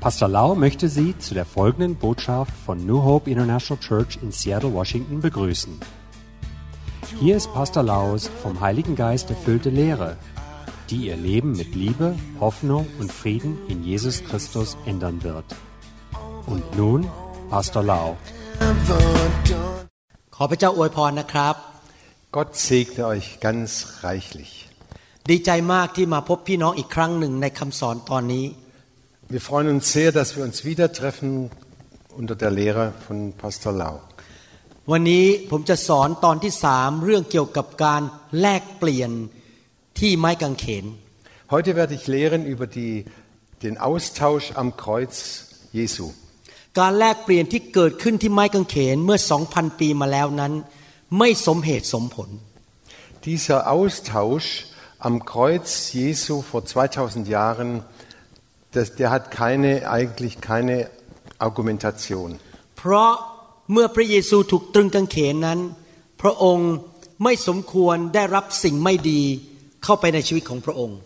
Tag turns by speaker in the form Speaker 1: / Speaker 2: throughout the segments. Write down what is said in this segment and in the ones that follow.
Speaker 1: Pastor Lau möchte Sie zu der folgenden Botschaft von New Hope International Church in Seattle, Washington begrüßen. Hier ist Pastor Laus vom Heiligen Geist erfüllte Lehre, die Ihr Leben mit Liebe, Hoffnung und Frieden in Jesus Christus ändern wird. Und nun Pastor Lau.
Speaker 2: ขอพระเจ้าอวยพรนะครับ
Speaker 3: Gott segne euch ganz reichlich.
Speaker 2: ดีใจมากที่มาพบพี่น้องอีกครั้งหนึ่งในคำสอนตอนนี้
Speaker 3: Wir freuen uns sehr, dass wir uns wieder treffen unter der Lehre von Pastor Lau.
Speaker 2: วันนี้ผมจะสอนตอนที่สามเรื่องเกี่ยวกับการแลกเปลี่ยนที่ไม้กางเขน
Speaker 3: Heute werde ich lehren über die, den Austausch am Kreuz Jesu.
Speaker 2: การแลกเปลี่ยนที่เกิดขึ้นที่ไม้กางเขนเมื่อ 2,000 ปีมาแล้วนั้น ไม่สมเหตุสมผล
Speaker 3: Dieser Austausch am Kreuz Jesu vor 2000 Jahren, das, der hat keine, eigentlich keine Argumentation.
Speaker 2: เพราะเมื่อพระเยซูถูกตรึงกางเขนนั้น พระองค์ไม่สมควรได้รับสิ่งไม่ดีเข้าไปในชีวิตของพระองค์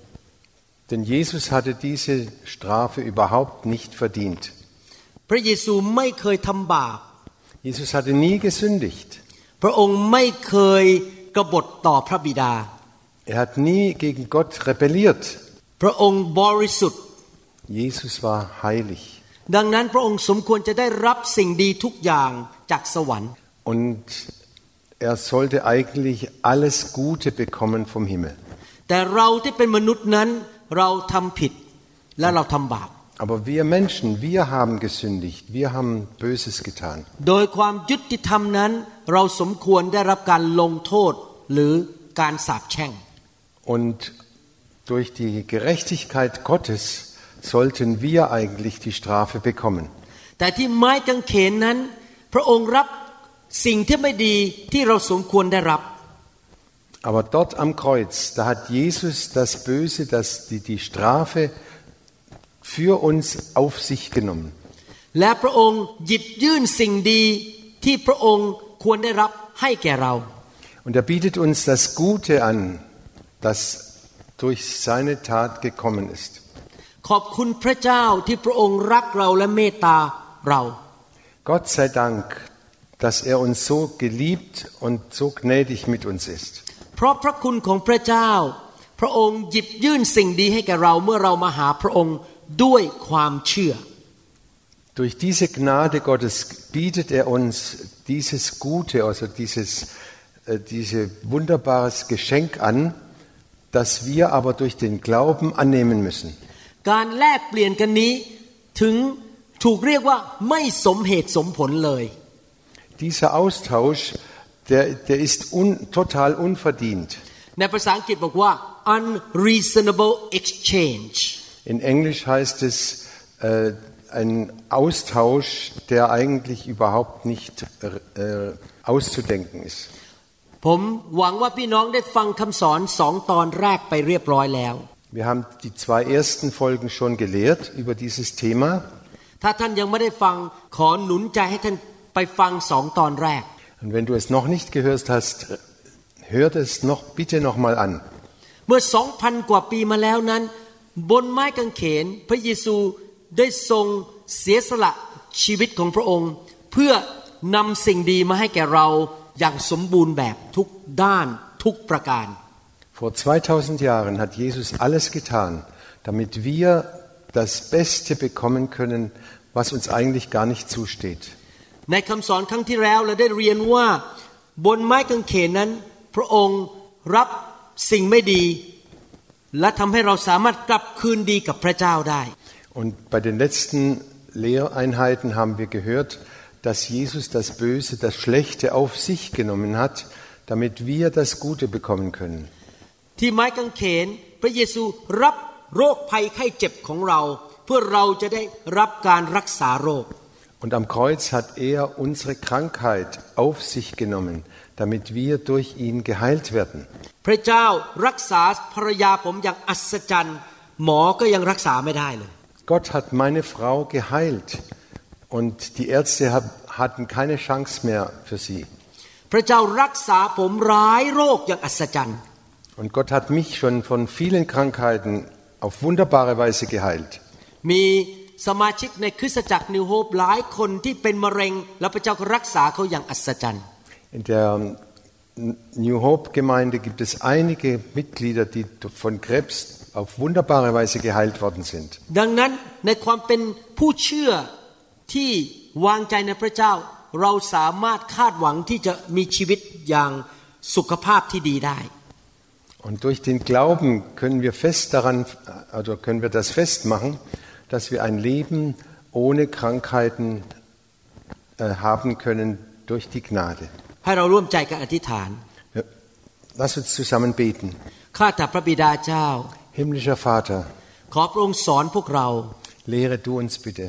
Speaker 3: Denn Jesus hatte diese Strafe überhaupt nicht verdient.
Speaker 2: พระเยซูไม่เคยทำบาป
Speaker 3: Jesus hatte nie gesündigt.
Speaker 2: พระองค์ไม่เคยกบฏต่อพระบิดา
Speaker 3: Er hat nie gegen Gott rebelliert.
Speaker 2: พระองค์บริสุทธิ์
Speaker 3: Jesus war heilig.
Speaker 2: ดังนั้นพระองค์สมควรจะได้รับสิ่งดีทุกอย่างจากสวรรค์
Speaker 3: Und er sollte eigentlich alles Gute bekommen vom Himmel.
Speaker 2: แต่เราที่เป็นมนุษย์นั้นเราทำผิดและเราทำบาป
Speaker 3: Aber wir Menschen, wir haben gesündigt, wir haben Böses getan.
Speaker 2: โดยความยุติธรรมนั้น เราสมควรได้รับการลงโทษหรือการสาปแช่ง
Speaker 3: Und durch die Gerechtigkeit Gottes sollten wir eigentlich die Strafe bekommen.
Speaker 2: แต่ที่ไม้กางเขนนั้น พระองค์รับสิ่งที่ไม่ดีที่เราสมควรได้รับ
Speaker 3: Aber dort am Kreuz, da hat Jesus das Böse, das, die, die Strafe für uns auf sich genommen.
Speaker 2: และพระองค์หยิบยื่นสิ่งดีที่พระองค์ควรได้รับให้แก่เรา
Speaker 3: Und er bietet uns das Gute an, das durch seine Tat gekommen ist. Gott sei Dank, dass er uns so geliebt und so gnädig mit uns ist. Durch diese Gnade Gottes bietet er uns dieses Gute, also dieses, äh, wunderbares Geschenk an, das wir aber durch den Glauben annehmen müssen.
Speaker 2: การแลกเปลี่ยนกันนี้ถึงถูกเรียกว่าไม่สมเหตุสมผลเลย
Speaker 3: Dieser Austausch, der, der ist un, total unverdient.
Speaker 2: ในภาษาอังกฤษบอกว่า unreasonable exchange
Speaker 3: In Englisch heißt es äh, ein Austausch, der eigentlich überhaupt nicht äh, auszudenken ist.
Speaker 2: ผมหวังว่าพี่น้องได้ฟังคำสอนสองตอนแรกไปเรียบร้อยแล้ว
Speaker 3: Wir haben die zwei ersten Folgen schon gelehrt über dieses Thema.
Speaker 2: ถ้าท่านยังไม่ได้ฟังขอหนุนใจให้ท่านไปฟังสองตอนแรก
Speaker 3: Und wenn du es noch nicht gehört hast, hör es noch bitte noch mal an.
Speaker 2: เมื่อสองพันกว่าปีมาแล้วนั้น บนไม้กางเขน พระเยซูได้ทรงเสียสละชีวิตของพระองค์ เพื่อนำสิ่งดีมาให้แก่เราอย่างสมบูรณ์แบบทุกด้านทุกประการ
Speaker 3: Vor 2000 Jahren hat Jesus alles getan, damit wir das Beste bekommen können, was uns eigentlich gar nicht zusteht.
Speaker 2: ในคำสอนครั้งที่แล้วเราได้เรียนว่าบนไม้กางเขนนั้น พระองค์รับสิ่งไม่ดี และทำให้เราสามารถกลับคืนดีกับพระเจ้าได้
Speaker 3: Und bei den letzten Lehreinheiten haben wir gehört, dass Jesus das Böse, das Schlechte auf sich genommen hat, damit wir das Gute bekommen können.
Speaker 2: ที่ไม้กางเขน พระเยซูรับโรคภัยไข้เจ็บของเรา เพื่อเราจะได้รับการรักษาโรค
Speaker 3: Und am Kreuz hat er unsere Krankheit auf sich genommen, damit wir durch ihn geheilt werden.
Speaker 2: พระเจ้ารักษาภรรยาผมอย่างอัศจรรย์หมอก็ยังรักษาไม่ได้เลย
Speaker 3: Gott hat meine Frau geheilt und die Ärzte hab- hatten keine Chance mehr für sie.
Speaker 2: พระเจ้ารักษาผมร้ายโรคอย่างอัศจรรย์
Speaker 3: Und Gott hat mich schon von vielen Krankheiten auf wunderbare Weise geheilt.
Speaker 2: มี สมาชิกในคริสตจักรนิวโฮปหลายคนที่เป็นมะเร็ง แล้วพระเจ้าก็รักษาเขาอย่างอัศจรรย์
Speaker 3: In der New Hope Gemeinde gibt es einige Mitglieder, die von Krebs auf wunderbare Weise geheilt worden sind.
Speaker 2: ดังนั้นในความเป็นผู้เชื่อที่วางใจในพระเจ้า เราสามารถคาดหวังที่จะมีชีวิตอย่างสุขภาพที่ดีได้
Speaker 3: Und durch den Glauben können wir fest daran, also können wir das festmachen, dass wir ein Leben ohne Krankheiten äh, haben können durch die Gnade.
Speaker 2: ให้เราร่วมใจกันอธิษฐาน
Speaker 3: Wir- Lass uns zusammen beten.
Speaker 2: ข้าแต่พระบิดาเจ้า
Speaker 3: Himmlischer Vater,
Speaker 2: ขอพระองค์สอนพวกเรา
Speaker 3: lehre du uns bitte.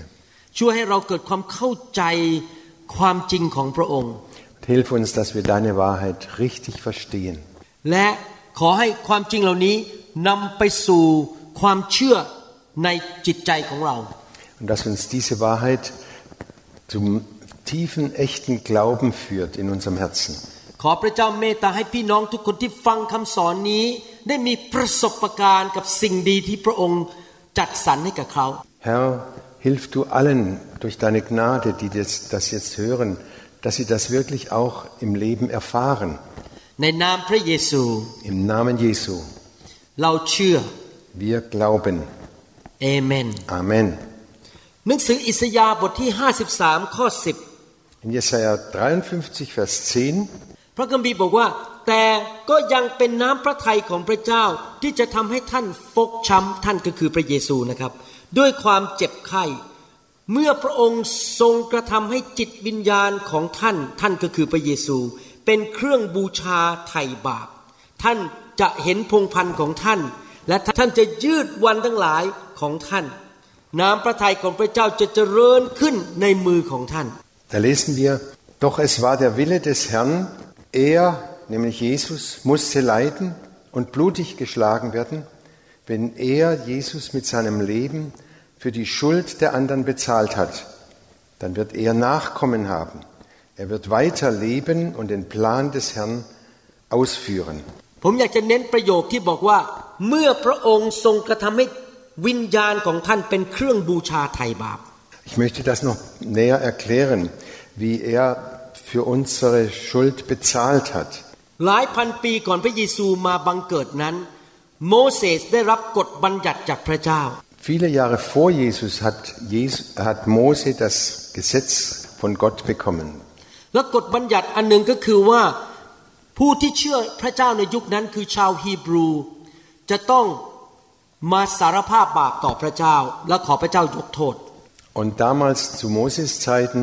Speaker 2: ช่วยให้เราเกิดความเข้าใจความจริงของพระองค์
Speaker 3: Und hilf uns, dass wir deine Wahrheit richtig verstehen.
Speaker 2: และ ขอให้ความจริงเหล่านี้นำไปสู่ความเชื่อในจิตใจของเรา
Speaker 3: Und dass uns diese Wahrheit zum tiefen, echten Glauben führt in unserem Herzen.
Speaker 2: ขอพระเจ้าเมตตาให้พี่น้องทุกคนที่ฟังคำสอนนี้ ได้มีประสบการณ์กับสิ่งดีที่พระองค์จัดสรรให้กับเขา
Speaker 3: Herr, hilf du allen durch deine Gnade, die das, das jetzt hören, dass sie das wirklich auch im Leben erfahren.
Speaker 2: ในนามพระเยซู
Speaker 3: Im Namen Jesu.
Speaker 2: เราเชื่อ
Speaker 3: Wir glauben.
Speaker 2: เอเมน
Speaker 3: Amen.
Speaker 2: หนังสืออิสยาห์บทที่ 53 ข้อ
Speaker 3: In Jesaja 53, Vers 10
Speaker 2: 10 พระคัมภีร์บอกว่า แต่ก็ยังเป็นน้ำพระทัยของพระเจ้าที่จะทำให้ท่านฟกช้ำท่านก็คือพระเยซูนะครับ ด้วยความเจ็บไข้เมื่อพระองค์ทรงกระทำให้จิตวิญญาณของท่านท่านก็คือพระเยซู เป็นเครื่องบูชาไถ่บาป ท่านจะเห็นพงพันธ์ของท่าน และท่านจะยืดวันทั้งหลายของท่าน น้ำพระทัยของพระเจ้าจะเจริญขึ้นในมือของท่าน
Speaker 3: Da lesen wir, doch es war der Wille des Herrn, er, nämlich Jesus, musste leiden und blutig geschlagen werden, wenn er, Jesus, mit seinem Leben für die Schuld der anderen bezahlt hat. Dann wird er Nachkommen haben. Er wird weiter leben und den Plan des Herrn ausführen.
Speaker 2: ผมอยากจะเน้นประโยคที่บอกว่า เมื่อพระองค์ทรงกระทำให้วิญญาณของท่านเป็นเครื่องบูชาไถ่บาป
Speaker 3: Ich möchte das noch näher erklären, wie er für unsere Schuld bezahlt hat.
Speaker 2: หลายพันปีก่อนพระเยซูมาบังเกิดนั้น โมเสสได้รับกฎบัญญัติจากพระเจ้า
Speaker 3: Viele Jahre vor Jesus hat, Jesus hat Mose das Gesetz von Gott bekommen.
Speaker 2: และกฎบัญญัติอันหนึ่งก็คือว่าผู้ที่เชื่อพระเจ้าในยุคนั้นคือชาวฮีบรู จะต้องมาสารภาพบาปต่อพระเจ้าและขอพระเจ้ายกโทษ
Speaker 3: Und damals zu Moses Zeiten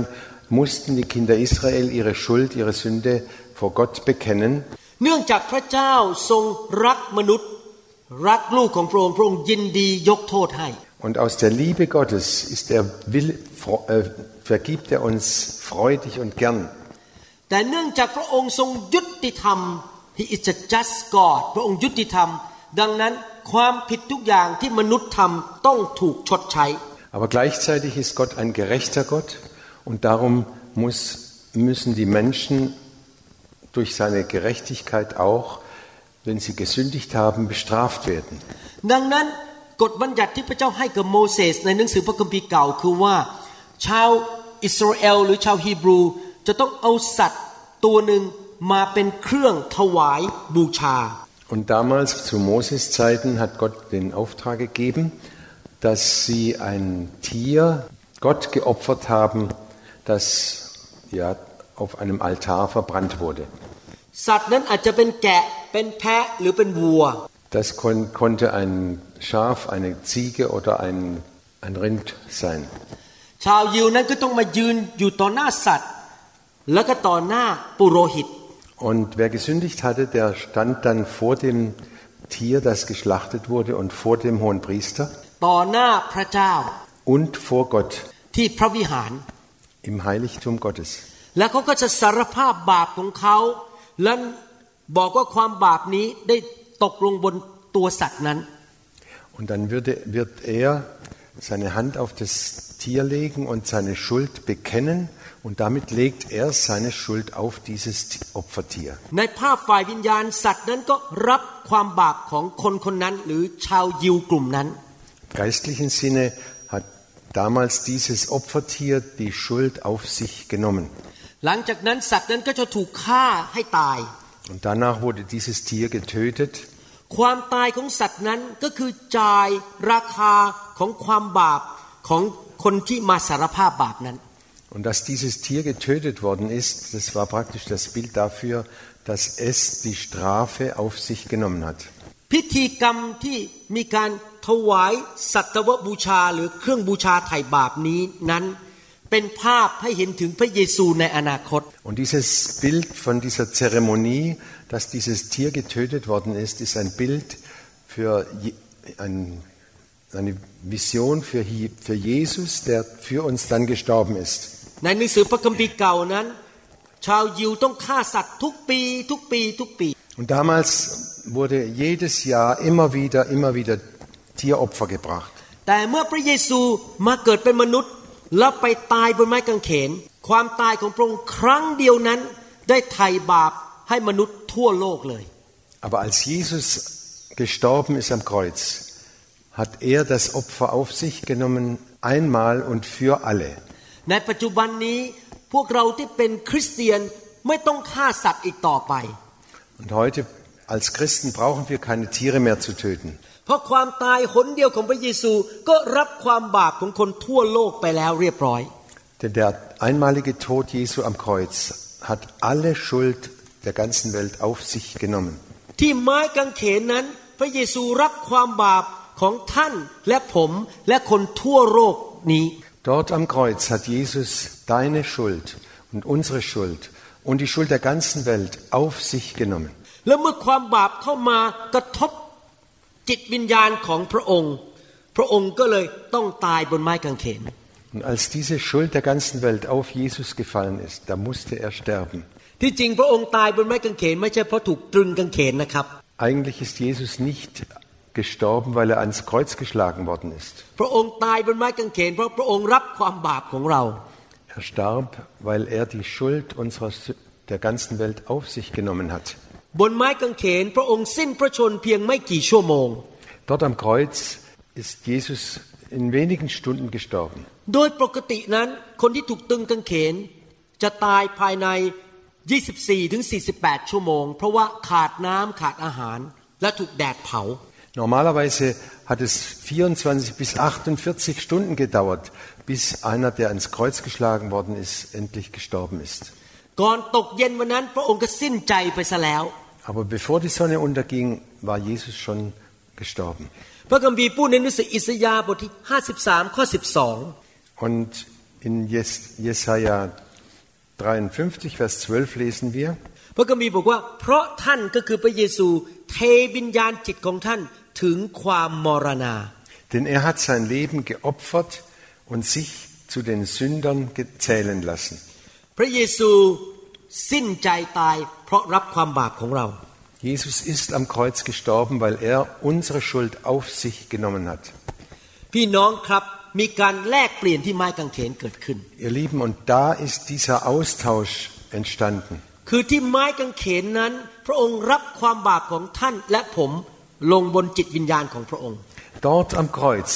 Speaker 3: mussten die Kinder Israel ihre Schuld, ihre Sünde vor Gott bekennen.
Speaker 2: เนื่องจากพระเจ้าทรงรักมนุษย์ รักลูกของพระองค์พระองค์ยินดียกโทษให้
Speaker 3: Und aus der Liebe Gottes ist er will, fro- äh, vergibt er uns freudig und gern.
Speaker 2: แต่เนื่องจากพระองค์ทรงยุติธรรม He is a just God พระองค์ยุติธรรม ดังนั้นความผิดทุกอย่างที่มนุษย์ทำต้องถูกชดใช้
Speaker 3: Aber gleichzeitig ist Gott ein gerechter Gott und darum muss, müssen die Menschen durch seine Gerechtigkeit auch, wenn sie gesündigt haben, bestraft werden.
Speaker 2: ดังนั้นกฎบัญญัติที่พระเจ้าให้กับโมเสสในหนังสือพระคัมภีร์เก่าคือว่า ชาวอิสราเอลหรือชาวฮีบรู จะต้องเอาสัตว์ตัวหนึ่งมาเป็นเครื่องถวายบูชา
Speaker 3: Und damals zu Moses Zeiten hat Gott den Auftrag gegeben, dass sie ein Tier Gott geopfert haben, das ja auf einem Altar verbrannt wurde.
Speaker 2: สัตว์นั้นอาจจะเป็นแกะเป็นแพะหรือเป็นวัว
Speaker 3: Das kon konnte ein Schaf, eine Ziege oder ein, ein Rind sein.
Speaker 2: ชาวยิวนั้นก็ต้องมายืนอยู่ต่อหน้าสัตว์
Speaker 3: Und wer gesündigt hatte, der stand dann vor dem Tier, das geschlachtet wurde, und vor dem hohen Priester und vor Gott im Heiligtum Gottes. Und dann wird er seine Hand auf das Tier legen und seine Schuld bekennen und damit legt er seine Schuld auf dieses Opfertier.
Speaker 2: ในภาพฝ่ายวิญญาณสัตว์นั้นก็รับความบาปของคนคนนั้น หรือชาวยิวกลุ่มนั้น
Speaker 3: Im geistlichen Sinne hat damals dieses Opfertier die Schuld auf sich genommen.
Speaker 2: หลังจากนั้นสัตว์นั้นก็จะถูกฆ่าให้ตาย
Speaker 3: Und danach wurde dieses Tier getötet.
Speaker 2: ความตายของสัตว์นั้นก็คือจ่ายราคาของความบาปของคนที่มาสารภาพบาปนั้น
Speaker 3: Und dass dieses Tier getötet worden ist, das war praktisch das Bild dafür, dass es die Strafe auf sich genommen hat.
Speaker 2: พิธีกรรมที่มีการถวายสัตวบูชาหรือเครื่องบูชาไถ่บาปนี้นั้น เป็นภาพให้เห็นถึงพระเยซูในอนาคต
Speaker 3: Und dieses Bild von dieser Zeremonie, dass dieses Tier getötet worden ist, ist ein Bild für Je- ein, eine Vision für, Hi- für Jesus, der für uns dann gestorben ist.
Speaker 2: ในหนังสือพระคัมภีร์เก่านั้น ชาวยิวต้องฆ่าสัตว์ทุกปีทุกปีทุกปี
Speaker 3: Und damals wurde jedes Jahr immer wieder, immer wieder Tieropfer gebracht.
Speaker 2: แต่เมื่อพระเยซูมาเกิดเป็นมนุษย์ แล้วไปตายบนไม้กางเขน ความตายของพระองค์ครั้งเดียวนั้น ได้ไถ่บาปให้มนุษย์ทั่วโลกเลย
Speaker 3: Aber als Jesus gestorben ist am Kreuz, hat er das Opfer auf sich genommen, einmal und für alle.
Speaker 2: ในปัจจุบันนี้พวกเราที่เป็นคริสเตียนไม่ต้องฆ่าสัตว์อีกต่อไป
Speaker 3: Und heute als Christen brauchen wir keine Tiere mehr zu töten.
Speaker 2: เพราะความตายหนเดียวของพระเยซูก็รับความบาปของคนทั่วโลกไปแล้วเรียบร้อย
Speaker 3: Denn der einmalige Tod Jesu am Kreuz hat alle Schuld der ganzen Welt auf sich genommen.
Speaker 2: ที่ไม้กางเขนนั้นพระเยซูรับความบาปของท่านและผมและคนทั่วโลกนี้
Speaker 3: Dort am Kreuz hat Jesus deine Schuld und unsere Schuld und die Schuld der ganzen Welt auf sich genommen.
Speaker 2: แล้วเมื่อความบาปเข้ามากระทบจิตวิญญาณของพระองค์ พระองค์ก็เลยต้องตายบนไม้กางเขน
Speaker 3: Und als diese Schuld der ganzen Welt auf Jesus gefallen ist, da musste er sterben.
Speaker 2: ที่จริงพระองค์ตายบนไม้กางเขน ไม่ใช่เพราะถูกตรึงกางเขนนะครับ
Speaker 3: Eigentlich ist Jesus nicht gestorben, weil er ans Kreuz geschlagen worden ist.
Speaker 2: พระองค์ตายบนไม้กางเขน เพราะพระองค์รับความบาปของเรา
Speaker 3: Er starb, weil er die Schuld unserer, Sü- der ganzen Welt auf sich genommen hat.
Speaker 2: บนไม้กางเขน พระองค์สิ้นพระชนม์เพียงไม่กี่ชั่วโมง
Speaker 3: Dort am Kreuz ist Jesus in wenigen Stunden gestorben.
Speaker 2: โดยปกตินั้นคนที่ถูกตึงกางเขน จะตายภายใน 24ถึง48 ชั่วโมง เพราะว่าขาดน้ำขาดอาหาร และถูกแดดเผา
Speaker 3: Normalerweise hat es 24 bis 48 Stunden gedauert, bis einer, der ans Kreuz geschlagen worden ist, endlich gestorben ist.
Speaker 2: ก่อนตกเย็นวันนั้น พระองค์ก็สิ้นใจไปซะแล้ว
Speaker 3: Aber bevor die Sonne unterging, war Jesus schon gestorben.
Speaker 2: พระคัมภีร์พูดในหนังสืออิสยาห์บทที่ 53 ข้อ 12
Speaker 3: Und in Jes Jesaja 53, Vers 12 lesen wir,
Speaker 2: พระคัมภีร์บอกว่า เพราะท่านก็คือพระเยซู เทวิญญาณจิตของท่าน ถึงความมรณา
Speaker 3: denn er hat sein Leben geopfert und sich zu den Sündern gezählen lassen.
Speaker 2: พระเยซูสิ้นใจตาย เพราะรับความบาปของเรา
Speaker 3: Jesus ist am Kreuz gestorben, weil er unsere Schuld auf sich genommen hat.
Speaker 2: พี่น้องครับมีการแลกเปลี่ยนที่ไม้กางเขนเกิดขึ้น
Speaker 3: Ihr Lieben, und da ist dieser Austausch entstanden.
Speaker 2: คือที่ไม้กางเขนนั้น พระองค์รับความบาปของท่านและผม ลงบนจิตวิญญาณของพระองค์
Speaker 3: Dort am Kreuz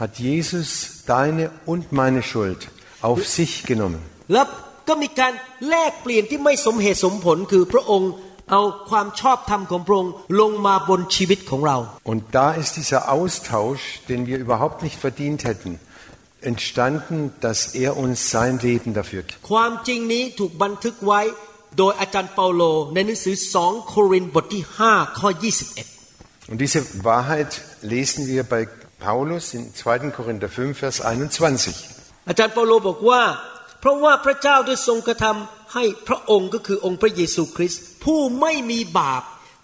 Speaker 3: hat Jesus deine und meine Schuld auf sich genommen.
Speaker 2: แล้วก็มีการแลกเปลี่ยนที่ไม่สมเหตุสมผล คือพระองค์เอาความชอบธรรมของพระองค์ลงมาบนชีวิตของเรา
Speaker 3: Und da ist dieser Austausch, den wir überhaupt nicht verdient hätten, entstanden, dass er uns sein Leben dafür gibt.
Speaker 2: ความจริงนี้ถูกบันทึกไว้โดยอาจารย์เปาโล ในหนังสือสองโครินธ์บทที่5ข้อ 21
Speaker 3: Und diese Wahrheit lesen wir bei Paulus in 2. Korinther 5, Vers 21.
Speaker 2: อาจารย์เปาโลบอกว่า เพราะว่าพระเจ้าได้ทรงกระทำให้พระองค์ก็คือองค์พระเยซูคริสต์ผู้ไม่มีบาป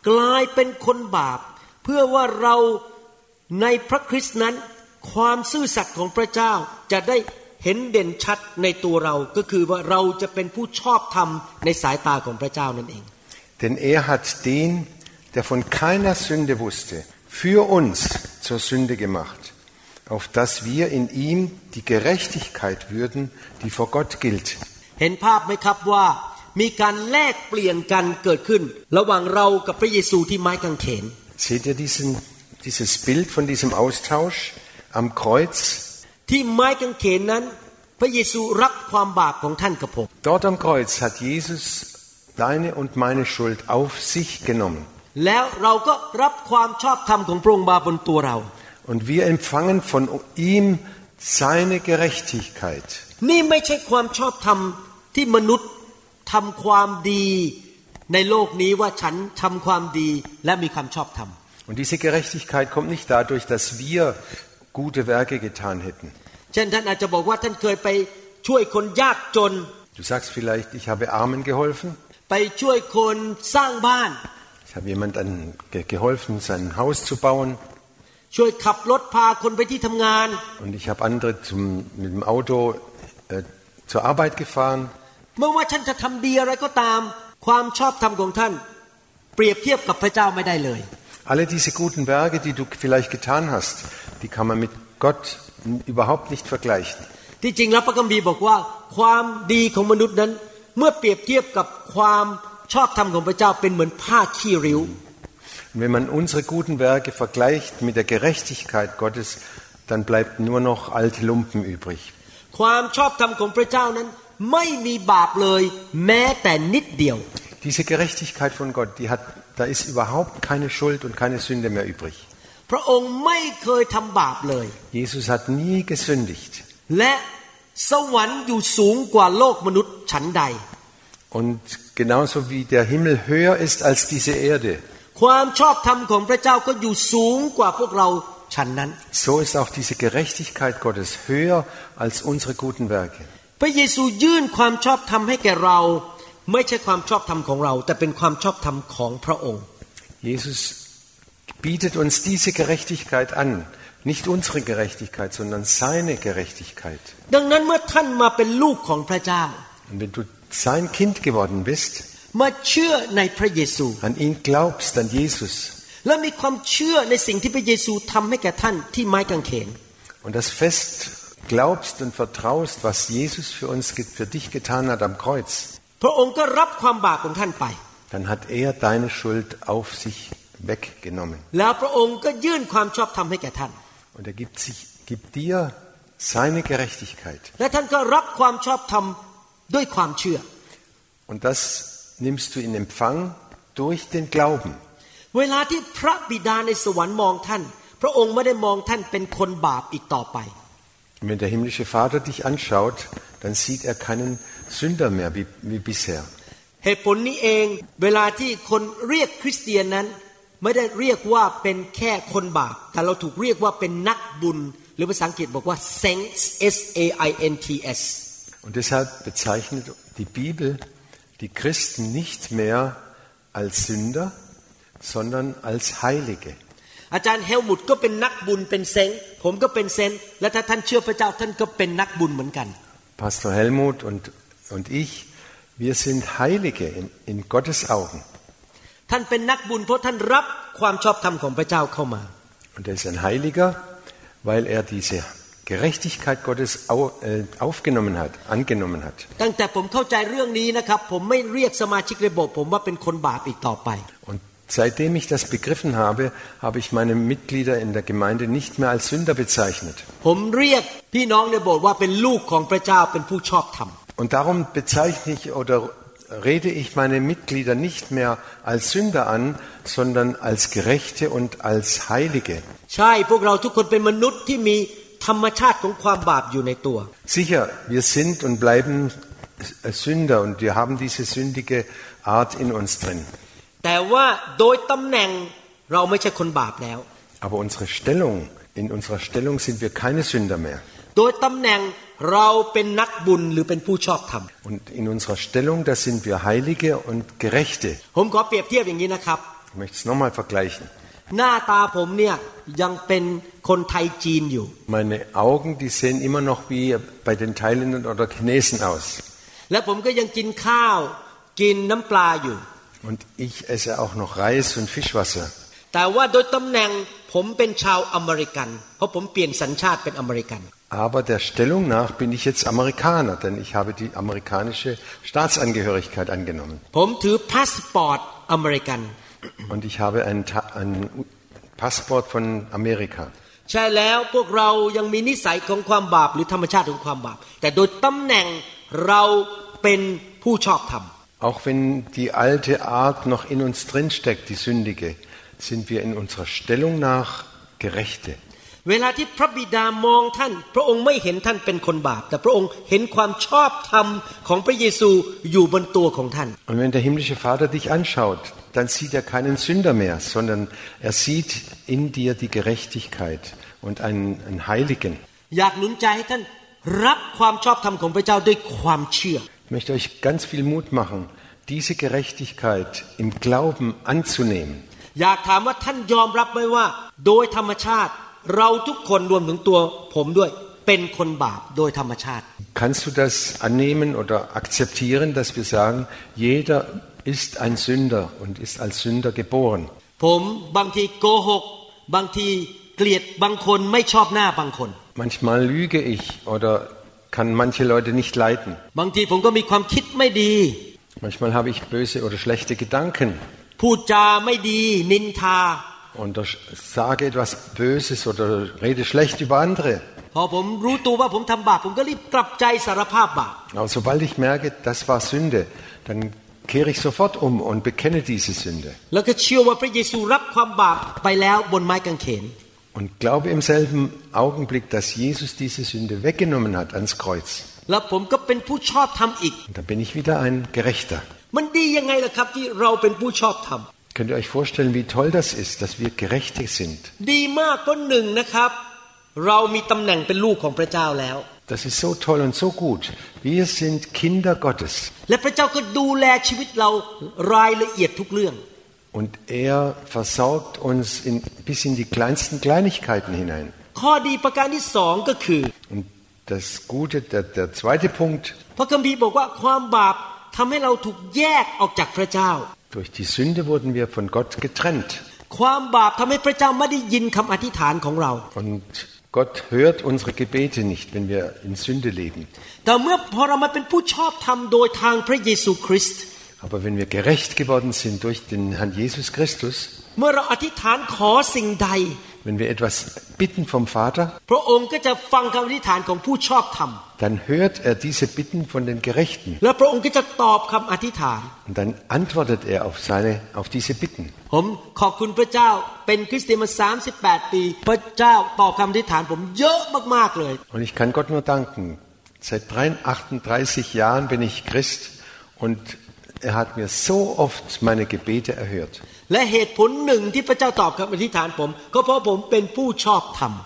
Speaker 2: กลายเป็นคนบาป เพื่อว่าเราในพระคริสต์นั้น ความซื่อสัตย์ของพระเจ้าจะได้เห็นเด่นชัดในตัวเรา ก็คือว่าเราจะเป็นผู้ชอบธรรมในสายตาของพระเจ้านั่นเอง
Speaker 3: Denn er hat den, der von keiner Sünde wusste, für uns zur Sünde gemacht, auf dass wir in ihm die Gerechtigkeit würden, die vor Gott gilt.
Speaker 2: เห็นภาพไหมครับว่ามีการแลกเปลี่ยนกันเกิดขึ้น ระหว่างเรากับพระเยซูที่ไม้กางเขน
Speaker 3: Seht ihr diesen, dieses Bild von diesem Austausch am Kreuz?
Speaker 2: ที่ไม้กางเขนนั้น พระเยซูรับความบาปของท่านกับผม
Speaker 3: Dort am Kreuz hat Jesus deine und meine Schuld auf sich genommen.
Speaker 2: แล้วเราก็รับความชอบธรรมของพระองค์มาบนตัวเรา
Speaker 3: Und wir empfangen von ihm seine Gerechtigkeit.
Speaker 2: นี่ไม่ใช่ความชอบธรรมที่มนุษย์ทำความดีในโลกนี้ว่าฉันทำความดีและมีความชอบธรรม
Speaker 3: Und diese Gerechtigkeit kommt nicht dadurch, dass wir gute Werke getan hätten.
Speaker 2: เช่นท่านอาจจะบอกว่าท่านเคยไปช่วยคนยากจน
Speaker 3: Du sagst vielleicht, ich habe Armen geholfen.
Speaker 2: ไปช่วยคนสร้างบ้าน
Speaker 3: Ich habe jemandem ge- geholfen, sein Haus zu bauen.
Speaker 2: ช่วยขับรถพาคนไปที่ทำงาน
Speaker 3: Und ich habe andere zum, mit dem Auto äh, zur Arbeit gefahren.
Speaker 2: ไม่ว่าท่านจะทำดีอะไรก็ตาม ความชอบธรรมของท่าน เปรียบเทียบกับพระเจ้าไม่ได้เลย
Speaker 3: Alle diese guten Werke, die du vielleicht getan hast, die kann man mit Gott n- überhaupt nicht vergleichen.
Speaker 2: ที่จริงแล้วพระคัมภีร์บอกว่า ความดีของมนุษย์นั้น เมื่อเปรียบเทียบกับความ ชอบธรรมของพระเจ้าเป็นเหมือนผ้าขี้ริ้ว
Speaker 3: Und wenn man unsere guten Werke vergleicht mit der Gerechtigkeit Gottes, dann bleibt nur noch alte Lumpen übrig.
Speaker 2: ความชอบธรรมของพระเจ้านั้น ไม่มีบาปเลย แม้แต่นิดเดียว
Speaker 3: Diese Gerechtigkeit von Gott, die hat, da ist überhaupt keine Schuld und keine Sünde mehr übrig.
Speaker 2: พระองค์ไม่เคยทำบาปเลย
Speaker 3: Jesus hat nie gesündigt.
Speaker 2: และสวรรค์อยู่สูงกว่าโลกมนุษย์ฉันใด
Speaker 3: Und genauso wie der Himmel höher ist als diese Erde,
Speaker 2: ความชอบธรรมของพระเจ้าก็อยู่สูงกว่าพวกเราฉันนั้น
Speaker 3: so ist auch diese Gerechtigkeit Gottes höher als unsere guten Werke.
Speaker 2: พระเยซูยื่นความชอบธรรมให้แก่เรา ไม่ใช่ความชอบธรรมของเรา แต่เป็นความชอบธรรมของพระองค์
Speaker 3: Jesus bietet uns diese Gerechtigkeit an. Nicht unsere Gerechtigkeit, sondern seine Gerechtigkeit.
Speaker 2: ดังนั้นเมื่อท่านมาเป็นลูกของพระเจ้า
Speaker 3: Und wenn du sein Kind geworden bist,
Speaker 2: มาเชื่อในพระเยซู
Speaker 3: an ihn glaubst, an Jesus,
Speaker 2: และมีความเชื่อในสิ่งที่พระเยซูทำให้แก่ท่านที่ไม้กางเขน
Speaker 3: und das fest glaubst und vertraust, was Jesus für uns, ge- für dich getan hat am Kreuz,
Speaker 2: พระองค์ก็รับความบาปของท่านไป
Speaker 3: dann hat er deine Schuld auf sich weggenommen.
Speaker 2: แล้วพระองค์ก็ยื่นความชอบธรรมให้แก่ท่าน
Speaker 3: Und er gibt, sich, gibt dir seine Gerechtigkeit.
Speaker 2: และท่านก็รับความชอบธรรม ด้วยความเชื่อ
Speaker 3: Und das nimmst du in Empfang durch den Glauben.
Speaker 2: เวลาที่พระบิดาในสวรรค์มองท่าน พระองค์ไม่ได้มองท่านเป็นคนบาปอีกต่อไป
Speaker 3: Und wenn der himmlische Vater dich anschaut, dann sieht er keinen Sünder mehr wie, wie bisher.
Speaker 2: เหตุผลนี้เองเวลาที่คนเรียกคริสเตียนนั้น ไม่ได้เรียกว่าเป็นแค่คนบาป แต่เราถูกเรียกว่าเป็นนักบุญ หรือภาษาอังกฤษบอกว่า saints S A I N T S
Speaker 3: Und deshalb bezeichnet die Bibel die Christen nicht mehr als Sünder, sondern als Heilige.
Speaker 2: อาจารย์เฮลมุตก็เป็นนักบุญเป็นเซนต์ผมก็เป็นเซนต์และถ้าท่านเชื่อพระเจ้าท่านก็เป็นนักบุญเหมือนกัน
Speaker 3: Pastor Helmut und, und ich, wir sind Heilige in, in Gottes Augen.
Speaker 2: ท่านเป็นนักบุญเพราะท่านรับความชอบธรรมของพระเจ้าเข้ามา
Speaker 3: Und er ist ein Heiliger, weil er diese Gerechtigkeit Gottes au, äh, aufgenommen hat, angenommen hat.
Speaker 2: ตั้งแต่ผมเข้าใจเรื่องนี้นะครับ ผมไม่เรียกสมาชิกในโบสถ์ผมว่าเป็นคนบาปอีกต่อไป
Speaker 3: Und seitdem ich das begriffen habe, habe ich meine Mitglieder in der Gemeinde nicht mehr als Sünder bezeichnet.
Speaker 2: ผมเรียกพี่น้องในโบสถ์ว่าเป็นลูกของพระเจ้าเป็นผู้ชอบธรรม
Speaker 3: Und darum bezeichne ich oder rede ich meine Mitglieder nicht mehr als Sünder an, sondern als Gerechte und als Heilige.
Speaker 2: ใช่พวกเราทุกคนเป็นมนุษย์ที่มี ธรรมชาติของความบาปอยู่ในตัว
Speaker 3: Sicher, wir sind und bleiben Sünder und wir haben diese sündige Art in uns drin.
Speaker 2: แต่ว่าโดยตำแหน่งเราไม่ใช่คนบาปแล้ว
Speaker 3: Aber unsere Stellung, in unserer Stellung sind wir keine Sünder mehr.
Speaker 2: โดยตำแหน่งเราเป็นนักบุญหรือเป็นผู้ชอบธรรม
Speaker 3: Und in unserer Stellung, da sind wir Heilige und Gerechte.
Speaker 2: ผมขอเปรียบเทียบอย่างนี้นะครับ
Speaker 3: Ich möchte es nochmal vergleichen.
Speaker 2: หน้าตาผมเนี่ยยังเป็นคนไทยจีนอยู่
Speaker 3: Meine Augen, die sehen immer noch wie bei den Thailändern oder Chinesen aus.
Speaker 2: และผมก็ยังกินข้าว กินน้ำปลาอยู่
Speaker 3: Und ich esse auch noch Reis und Fischwasser.
Speaker 2: แต่ว่าโดยตำแหน่งผมเป็นชาวอเมริกัน เพราะผมเปลี่ยนสัญชาติเป็นอเมริกัน
Speaker 3: Aber der Stellung nach bin ich jetzt Amerikaner, denn ich habe die amerikanische Staatsangehörigkeit angenommen.
Speaker 2: ผมถือพาสปอร์ตอเมริกัน
Speaker 3: Und ich habe ein, Ta- ein Passport von Amerika.
Speaker 2: ใช่แล้วพวกเรายังมีนิสัยของความบาปหรือธรรมชาติของความบาป แต่โดยตำแหน่งเราเป็นผู้ชอบธรรม
Speaker 3: Auch wenn die alte Art noch in uns drinsteckt, die sündige, sind wir in unserer Stellung nach Gerechte.
Speaker 2: เวลาที่พระบิดามองท่าน พระองค์ไม่เห็นท่านเป็นคนบาป แต่พระองค์เห็นความชอบธรรมของพระเยซูอยู่บนตัวของท่าน
Speaker 3: Und wenn der himmlische Vater dich anschaut, dann sieht er keinen Sünder mehr, sondern er sieht in dir die Gerechtigkeit und einen, einen Heiligen.
Speaker 2: อยากหนุนใจให้ท่านรับความชอบธรรมของพระเจ้าด้วยความเชื่อ
Speaker 3: Ich möchte euch ganz viel Mut machen, diese Gerechtigkeit im Glauben anzunehmen.
Speaker 2: อยากถามว่าท่านยอมรับไหมว่า โดยธรรมชาติ เราทุกคนรวมถึงตัวผมด้วย เป็นคนบาปโดยธรรมชาติ
Speaker 3: Kannst du das annehmen oder akzeptieren, dass wir sagen, jeder ist ein Sünder und ist als Sünder geboren?
Speaker 2: ผมบางทีโกหก บางทีเกลียดบางคนไม่ชอบหน้าบางคน
Speaker 3: Manchmal lüge ich oder kann manche Leute nicht leiden.
Speaker 2: บางทีผมก็มีความคิดไม่ดี
Speaker 3: Manchmal habe ich böse oder schlechte Gedanken
Speaker 2: พูดจาไม่ดี นินทา
Speaker 3: und sage etwas Böses oder rede schlecht über andere.
Speaker 2: พอผมรู้ตัวว่าผมทำบาปผมก็รีบกลับใจสารภาพบาป
Speaker 3: Aber sobald ich merke, das war Sünde, dann kehre ich sofort um und bekenne diese Sünde
Speaker 2: แล้วก็เชื่อว่าพระเยซูรับความบาปไปแล้วบนไม้กางเขน
Speaker 3: und glaube im selben Augenblick, dass Jesus diese Sünde weggenommen hat ans Kreuz.
Speaker 2: แล้วผมก็เป็นผู้ชอบธรรมอีก
Speaker 3: Und dann bin ich wieder ein Gerechter.
Speaker 2: มันดียังไงล่ะครับที่เราเป็นผู้ชอบธรรม
Speaker 3: Könnt ihr euch vorstellen, wie toll das ist, dass wir Gerechte sind?
Speaker 2: ดีมากเพราะหนึ่งนะครับ เรามีตำแหน่งเป็นลูกของพระเจ้าแล้ว
Speaker 3: Das ist so toll und so gut. Wir sind Kinder Gottes
Speaker 2: และพระเจ้าก็ดูแลชีวิตเรารายละเอียดทุกเรื่อง
Speaker 3: und er versorgt uns in, bis in die kleinsten Kleinigkeiten hinein.
Speaker 2: ข้อดีประการที่สองก็คือ
Speaker 3: Und das Gute, der, der zweite Punkt,
Speaker 2: พระคัมภีร์บอกว่าความบาปทำให้เราถูกแยกออกจากพระเจ้า
Speaker 3: durch die Sünde wurden wir von Gott getrennt.
Speaker 2: ความบาปทำให้พระเจ้าไม่ได้ยินคำอธิษฐานของเรา
Speaker 3: Und Gott hört unsere Gebete nicht, wenn wir in Sünde leben.
Speaker 2: แต่เมื่อพอเรามาเป็นผู้ชอบธรรมโดยทางพระเยซูคริสต์
Speaker 3: Aber wenn wir gerecht geworden sind durch den Herrn Jesus Christus,
Speaker 2: เมื่อเราอธิษฐานขอสิ่งใด
Speaker 3: wenn wir etwas bitten vom Vater,
Speaker 2: พระองค์ก็จะฟังคำอธิษฐานของผู้ชอบธรรม
Speaker 3: dann hört er diese Bitten von den Gerechten. Und dann antwortet er auf, seine, auf diese Bitten. Und ich kann Gott nur danken. Seit 38 Jahren bin ich Christ und er hat mir so oft meine Gebete erhört.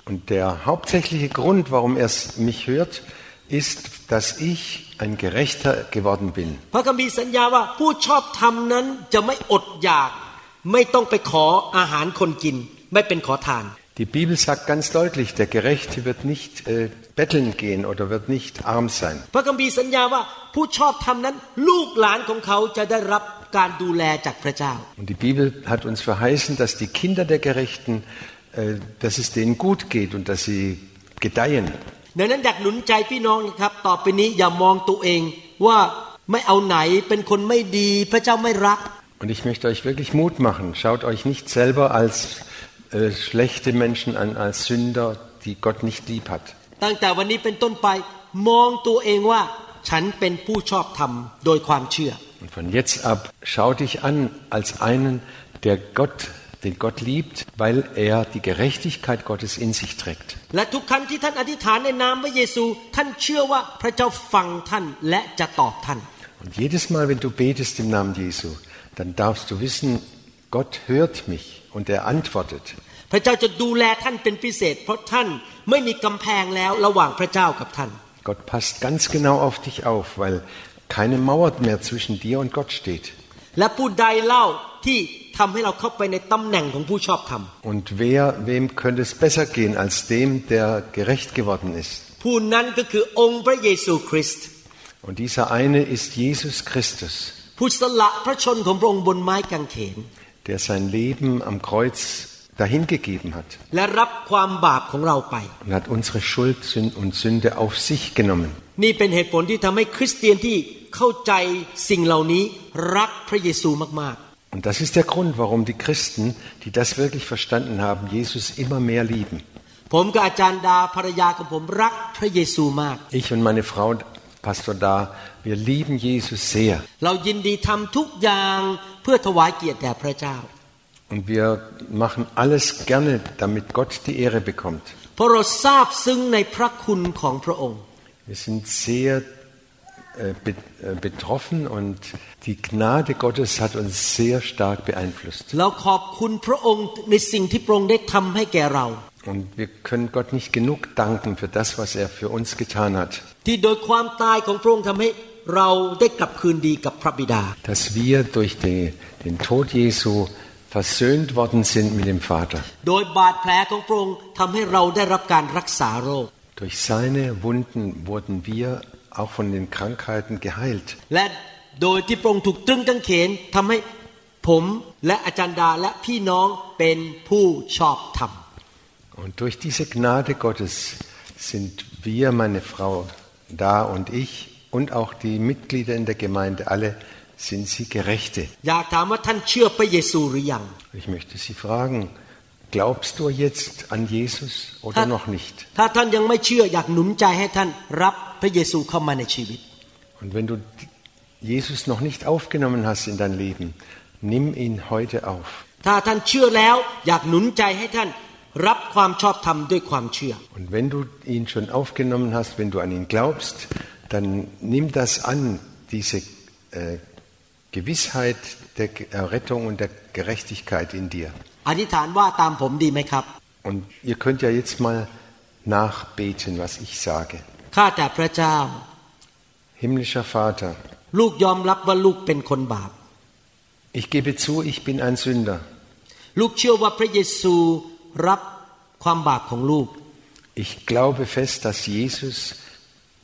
Speaker 3: Und der hauptsächliche Grund, warum er mich hört, ist, dass ich ein Gerechter geworden bin. Die Bibel sagt ganz deutlich, der Gerechte wird nicht äh, betteln gehen oder wird nicht arm sein. Und die Bibel hat uns verheißen, dass die Kinder der Gerechten, äh, dass es denen gut geht und dass sie gedeihen.
Speaker 2: ดังนั้นอยากหนุนใจพี่น้องนะครับ ต่อไปนี้อย่ามองตัวเองว่าไม่เอาไหนเป็นคนไม่ดี พระเจ้าไม่รัก
Speaker 3: Und ich möchte euch wirklich Mut machen. Schaut euch nicht selber als äh, schlechte Menschen an, als Sünder, die Gott nicht lieb hat.
Speaker 2: ตั้งแต่วันนี้เป็นต้นไป มองตัวเองว่า ฉันเป็นผู้ชอบธรรมโดยความเชื่อ
Speaker 3: Und von jetzt ab schau dich an als einen, der Gott, den Gott liebt, weil er die Gerechtigkeit Gottes in sich trägt.
Speaker 2: และทุกครั้งที่ท่านอธิษฐานในนามพระเยซู ท่านเชื่อว่าพระเจ้าฟังท่านและจะตอบท่าน
Speaker 3: Und jedes Mal, wenn du betest im Namen Jesu, dann darfst du wissen, Gott hört mich und er antwortet.
Speaker 2: พระเจ้าจะดูแลท่านเป็นพิเศษ เพราะท่านไม่มีกำแพงแล้วระหว่างพระเจ้ากับท่าน
Speaker 3: Gott passt ganz genau auf dich auf, weil keine Mauer mehr zwischen dir und Gott steht.
Speaker 2: และผู้ใดเล่า ที่ทำให้เราเข้าไปในตำแหน่งของผู้ชอบธรรม
Speaker 3: Und wer, wem könnte es besser gehen als dem, der gerecht geworden ist?
Speaker 2: ผู้นั้นก็คือองค์พระเยซูคริสต์
Speaker 3: Und dieser eine ist Jesus Christus,
Speaker 2: ผู้สละพระชนของพระองค์บนไม้กางเขน
Speaker 3: der sein Leben am Kreuz dahingegeben hat
Speaker 2: และรับความบาปของเราไป
Speaker 3: und hat unsere Schuld Sün- und Sünde auf sich genommen. Und das ist der Grund, warum die Christen, die das wirklich verstanden haben, Jesus immer mehr lieben. Ich und meine Frau, Pastor Da, wir lieben Jesus sehr. Und wir machen alles gerne, damit Gott die Ehre bekommt. Wir sind sehr äh, äh, betroffen und die Gnade Gottes hat uns sehr stark beeinflusst. Und wir können Gott nicht genug danken für das, was er für uns getan hat. Dass wir durch den, den Tod Jesu versöhnt worden sind mit dem Vater. Durch seine Wunden wurden wir auch von den Krankheiten geheilt.
Speaker 2: และโดยที่พระองค์ถูกตรึงกางเขนทำให้ผมและอาจารย์ดาและพี่น้องเป็นผู้ชอบธรรม
Speaker 3: Und durch diese Gnade Gottes sind wir, meine Frau da und ich und auch die Mitglieder in der Gemeinde, alle sind sie Gerechte.
Speaker 2: อยากถามว่าท่านเชื่อพระเยซูหรือยัง
Speaker 3: Ich möchte Sie fragen, Glaubst du jetzt an Jesus oder noch nicht? Und wenn du Jesus noch nicht aufgenommen hast in dein Leben, nimm ihn heute auf. Und wenn du ihn schon aufgenommen hast, wenn du an ihn glaubst, dann nimm das an, diese äh, Gewissheit der Errettung äh, und der Gerechtigkeit in dir. Und ihr könnt ja jetzt mal nachbeten, was ich sage. Himmlischer Vater, ich gebe zu, ich bin ein Sünder. Ich glaube fest, dass Jesus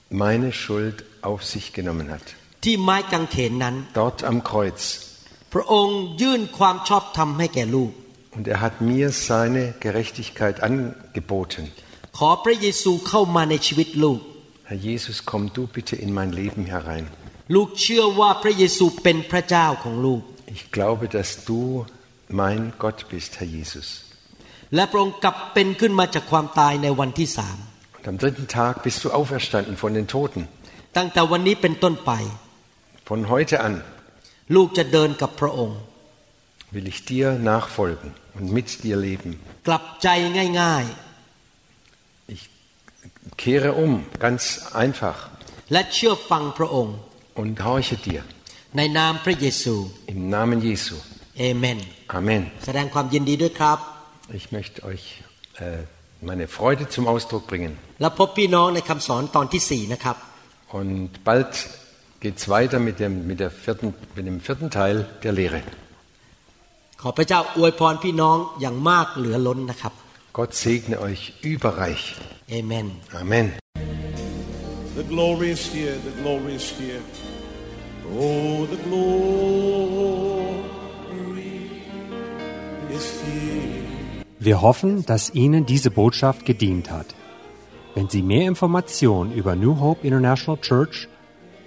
Speaker 3: meine Schuld auf sich genommen hat.
Speaker 2: ที่ไม้กางเขนนั้น
Speaker 3: Dort am Kreuz.
Speaker 2: พระองค์ยื่นความชอบธรรมให้แก่ลูก
Speaker 3: Und er hat mir seine Gerechtigkeit angeboten.
Speaker 2: ขอพระเยซูเข้ามาในชีวิตลูก
Speaker 3: Herr Jesus, komm du bitte in mein Leben herein.
Speaker 2: ลูกเชื่อว่าพระเยซูเป็นพระเจ้าของลูก
Speaker 3: Ich glaube, dass du mein Gott bist, Herr Jesus.
Speaker 2: และพระองค์กลับเป็นขึ้นมาจากความตายในวันที่สาม
Speaker 3: Und am dritten Tag bist du auferstanden von den Toten.
Speaker 2: ตั้งแต่วันนี้เป็นต้นไป
Speaker 3: Von heute an
Speaker 2: ลูกจะเดินกับพระองค์
Speaker 3: will ich dir nachfolgen und mit dir leben.
Speaker 2: กลับใจง่าย
Speaker 3: Ich kehre um, ganz einfach,
Speaker 2: ๆ และเชื่อฟังพระองค์
Speaker 3: und horche dir.
Speaker 2: ในนามพระเยซู
Speaker 3: Im Namen Jesu.
Speaker 2: เอเมน
Speaker 3: Amen.
Speaker 2: แสดงความยินดีด้วยครับ
Speaker 3: Ich möchte euch äh, meine Freude zum Ausdruck bringen.
Speaker 2: และพบพี่น้องในคำสอนตอนที่สี่นะครับ
Speaker 3: Und bald geht es weiter mit dem, mit, der vierten, mit dem vierten Teil der Lehre.
Speaker 2: ขอพระเจ้าอวยพรพี่น้องอย่างมากเหลือล้นนะครับ
Speaker 3: Gott segne euch überreich.
Speaker 2: เอเมน
Speaker 3: Amen.
Speaker 4: The glory is here, the glory is here. Oh, the glory is here.
Speaker 1: Wir hoffen, dass Ihnen diese Botschaft gedient hat. Wenn Sie mehr Informationen über New Hope International Church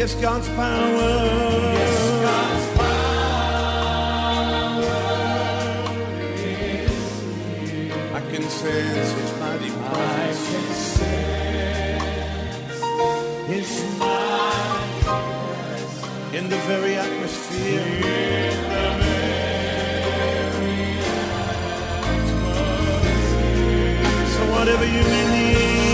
Speaker 4: Yes, God's power. Yes, God's power is here. I can sense His mighty presence. I can sense His mighty presence in the very atmosphere. So whatever you may need.